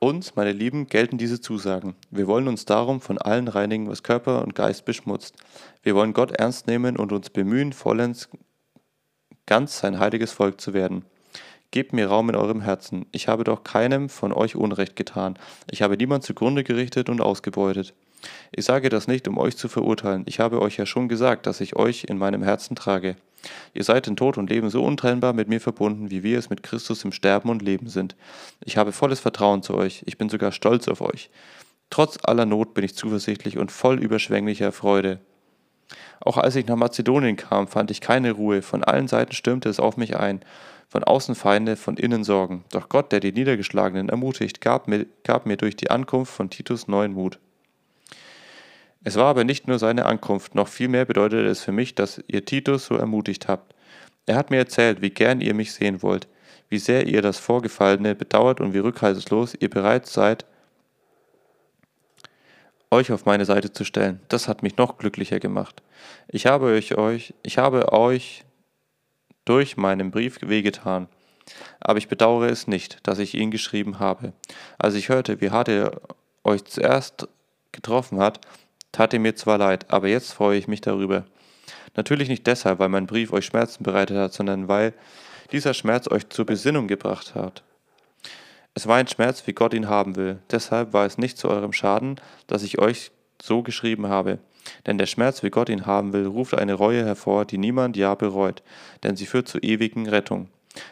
Uns, meine Lieben, gelten diese Zusagen. Wir wollen uns darum von allen reinigen, was Körper und Geist beschmutzt. Wir wollen Gott ernst nehmen und uns bemühen, vollends ganz sein heiliges Volk zu werden. Gebt mir Raum in eurem Herzen. Ich habe doch keinem von euch Unrecht getan. Ich habe niemand zugrunde gerichtet und ausgebeutet. Ich sage das nicht, um euch zu verurteilen. Ich habe euch ja schon gesagt, dass ich euch in meinem Herzen trage. Ihr seid in Tod und Leben so untrennbar mit mir verbunden, wie wir es mit Christus im Sterben und Leben sind. Ich habe volles Vertrauen zu euch, ich bin sogar stolz auf euch. Trotz aller Not bin ich zuversichtlich und voll überschwänglicher Freude. Auch als ich nach Mazedonien kam, fand ich keine Ruhe, von allen Seiten stürmte es auf mich ein, von außen Feinde, von innen Sorgen. Doch Gott, der die Niedergeschlagenen ermutigt, gab mir, gab mir durch die Ankunft von Titus neuen Mut. Es war aber nicht nur seine Ankunft, noch vielmehr bedeutete es für mich, dass ihr Titus so ermutigt habt. Er hat mir erzählt, wie gern ihr mich sehen wollt, wie sehr ihr das Vorgefallene bedauert und wie rückhaltlos ihr bereit seid, euch auf meine Seite zu stellen. Das hat mich noch glücklicher gemacht. Ich habe euch, euch, ich habe euch durch meinen Brief wehgetan. Aber ich bedauere es nicht, dass ich ihn geschrieben habe. Als ich hörte, wie hart er euch zuerst getroffen hat, Tat ihr mir zwar leid, aber jetzt freue ich mich darüber. Natürlich nicht deshalb, weil mein Brief euch Schmerzen bereitet hat, sondern weil dieser Schmerz euch zur Besinnung gebracht hat. Es war ein Schmerz, wie Gott ihn haben will. Deshalb war es nicht zu eurem Schaden, dass ich euch so geschrieben habe. Denn der Schmerz, wie Gott ihn haben will, ruft eine Reue hervor, die niemand ja bereut, denn sie führt zur ewigen Rettung.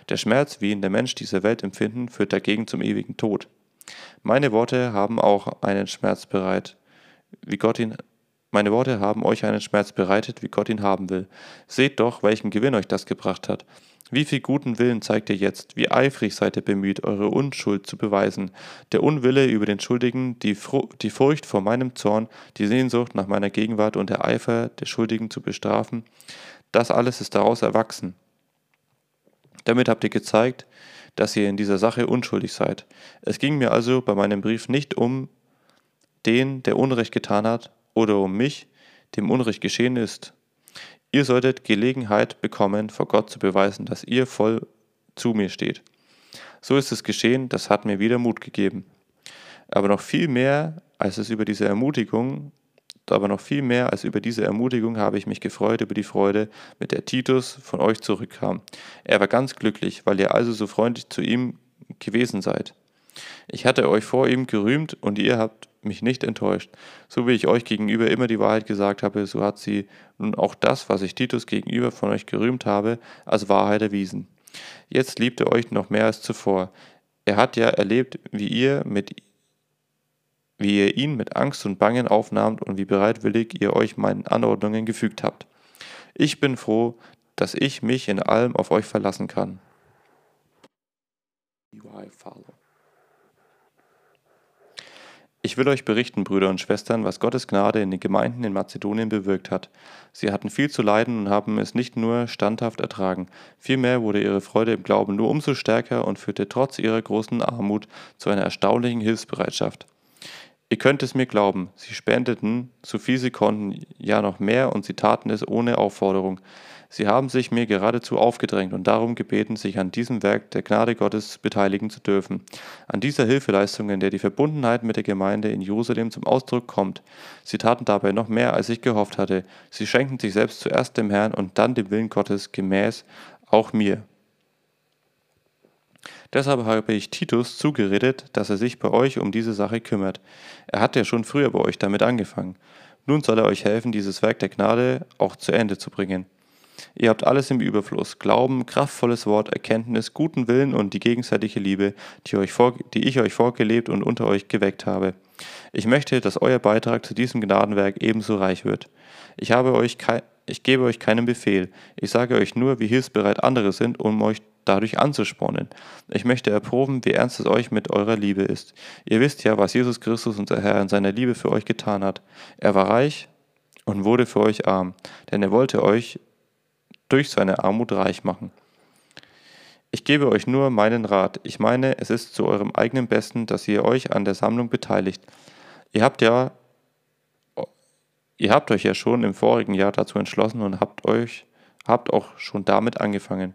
Der Schmerz, wie ihn der Mensch dieser Welt empfinden, führt dagegen zum ewigen Tod. Meine Worte haben auch einen Schmerz bereit, wie Gott ihn meine Worte haben euch einen Schmerz bereitet, wie Gott ihn haben will. Seht doch, welchen Gewinn euch das gebracht hat. Wie viel guten Willen zeigt ihr jetzt, wie eifrig seid ihr bemüht, eure Unschuld zu beweisen. Der Unwille über den Schuldigen, die, Fru die Furcht vor meinem Zorn, die Sehnsucht nach meiner Gegenwart und der Eifer der Schuldigen zu bestrafen, das alles ist daraus erwachsen. Damit habt ihr gezeigt, dass ihr in dieser Sache unschuldig seid. Es ging mir also bei meinem Brief nicht um den, der Unrecht getan hat, oder um mich, dem Unrecht geschehen ist. Ihr solltet Gelegenheit bekommen, vor Gott zu beweisen, dass ihr voll zu mir steht. So ist es geschehen, das hat mir wieder Mut gegeben. Aber noch viel mehr als es über diese Ermutigung, aber noch viel mehr als über diese Ermutigung habe ich mich gefreut über die Freude, mit der Titus von euch zurückkam. Er war ganz glücklich, weil ihr also so freundlich zu ihm gewesen seid. Ich hatte euch vor ihm gerühmt und ihr habt mich nicht enttäuscht. So wie ich euch gegenüber immer die Wahrheit gesagt habe, so hat sie nun auch das, was ich Titus gegenüber von euch gerühmt habe, als Wahrheit erwiesen. Jetzt liebt er euch noch mehr als zuvor. Er hat ja erlebt, wie ihr mit wie ihr ihn mit Angst und Bangen aufnahmt und wie bereitwillig ihr euch meinen Anordnungen gefügt habt. Ich bin froh, dass ich mich in allem auf euch verlassen kann. Ich will euch berichten, Brüder und Schwestern, was Gottes Gnade in den Gemeinden in Mazedonien bewirkt hat. Sie hatten viel zu leiden und haben es nicht nur standhaft ertragen, vielmehr wurde ihre Freude im Glauben nur umso stärker und führte trotz ihrer großen Armut zu einer erstaunlichen Hilfsbereitschaft. Ihr könnt es mir glauben, sie spendeten, so viel sie konnten, ja noch mehr, und sie taten es ohne Aufforderung. Sie haben sich mir geradezu aufgedrängt und darum gebeten, sich an diesem Werk der Gnade Gottes beteiligen zu dürfen, an dieser Hilfeleistung, in der die Verbundenheit mit der Gemeinde in Jerusalem zum Ausdruck kommt. Sie taten dabei noch mehr, als ich gehofft hatte. Sie schenkten sich selbst zuerst dem Herrn und dann dem Willen Gottes gemäß, auch mir. Deshalb habe ich Titus zugeredet, dass er sich bei euch um diese Sache kümmert. Er hat ja schon früher bei euch damit angefangen. Nun soll er euch helfen, dieses Werk der Gnade auch zu Ende zu bringen. Ihr habt alles im Überfluss: Glauben, kraftvolles Wort, Erkenntnis, guten Willen und die gegenseitige Liebe, die, euch vor, die ich euch vorgelebt und unter euch geweckt habe. Ich möchte, dass euer Beitrag zu diesem Gnadenwerk ebenso reich wird. Ich, habe euch ich gebe euch keinen Befehl, ich sage euch nur, wie hilfsbereit andere sind, um euch dadurch anzuspornen. Ich möchte erproben, wie ernst es euch mit eurer Liebe ist. Ihr wisst ja, was Jesus Christus, unser Herr, in seiner Liebe für euch getan hat. Er war reich und wurde für euch arm, denn er wollte euch durch seine Armut reich machen. Ich gebe euch nur meinen Rat. Ich meine, es ist zu eurem eigenen Besten, dass ihr euch an der Sammlung beteiligt. Ihr habt ja ihr habt euch ja schon im vorigen Jahr dazu entschlossen und habt euch habt auch schon damit angefangen.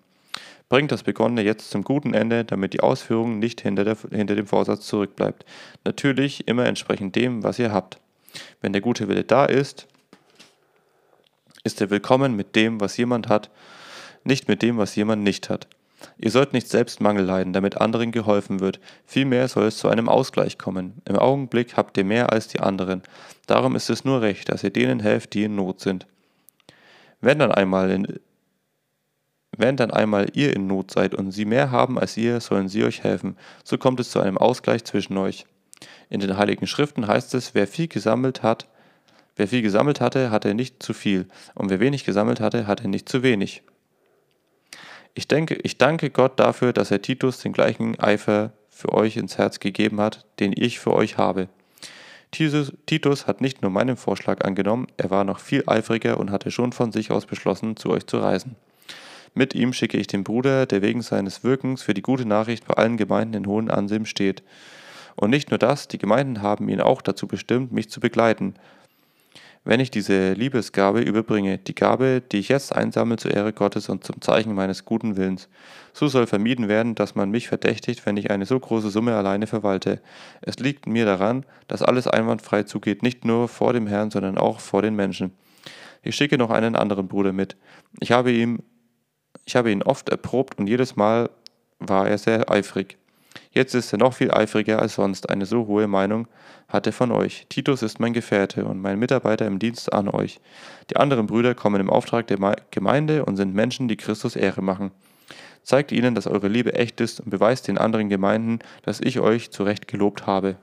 Bringt das Begonnene jetzt zum guten Ende, damit die Ausführung nicht hinter, der, hinter dem Vorsatz zurückbleibt. Natürlich immer entsprechend dem, was ihr habt. Wenn der gute Wille da ist, ist er willkommen mit dem, was jemand hat, nicht mit dem, was jemand nicht hat. Ihr sollt nicht selbst Mangel leiden, damit anderen geholfen wird. Vielmehr soll es zu einem Ausgleich kommen. Im Augenblick habt ihr mehr als die anderen. Darum ist es nur recht, dass ihr denen helft, die in Not sind. Wenn dann einmal in, wenn dann einmal ihr in Not seid und sie mehr haben als ihr, sollen sie euch helfen. So kommt es zu einem Ausgleich zwischen euch. In den Heiligen Schriften heißt es, wer viel gesammelt hat, wer viel gesammelt hatte, hatte nicht zu viel, und wer wenig gesammelt hatte, hatte nicht zu wenig. Ich denke, ich danke Gott dafür, dass er Titus den gleichen Eifer für euch ins Herz gegeben hat, den ich für euch habe. Titus, Titus hat nicht nur meinen Vorschlag angenommen, er war noch viel eifriger und hatte schon von sich aus beschlossen, zu euch zu reisen. Mit ihm schicke ich den Bruder, der wegen seines Wirkens für die gute Nachricht bei allen Gemeinden in hohen Ansehen steht. Und nicht nur das, die Gemeinden haben ihn auch dazu bestimmt, mich zu begleiten, wenn ich diese Liebesgabe überbringe, die Gabe, die ich jetzt einsammle zur Ehre Gottes und zum Zeichen meines guten Willens. So soll vermieden werden, dass man mich verdächtigt, wenn ich eine so große Summe alleine verwalte. Es liegt mir daran, dass alles einwandfrei zugeht, nicht nur vor dem Herrn, sondern auch vor den Menschen. Ich schicke noch einen anderen Bruder mit. Ich habe ihm, ich habe ihn oft erprobt und jedes Mal war er sehr eifrig. Jetzt ist er noch viel eifriger als sonst. Eine so hohe Meinung hat er von euch. Titus ist mein Gefährte und mein Mitarbeiter im Dienst an euch. Die anderen Brüder kommen im Auftrag der Gemeinde und sind Menschen, die Christus Ehre machen. Zeigt ihnen, dass eure Liebe echt ist und beweist den anderen Gemeinden, dass ich euch zu Recht gelobt habe.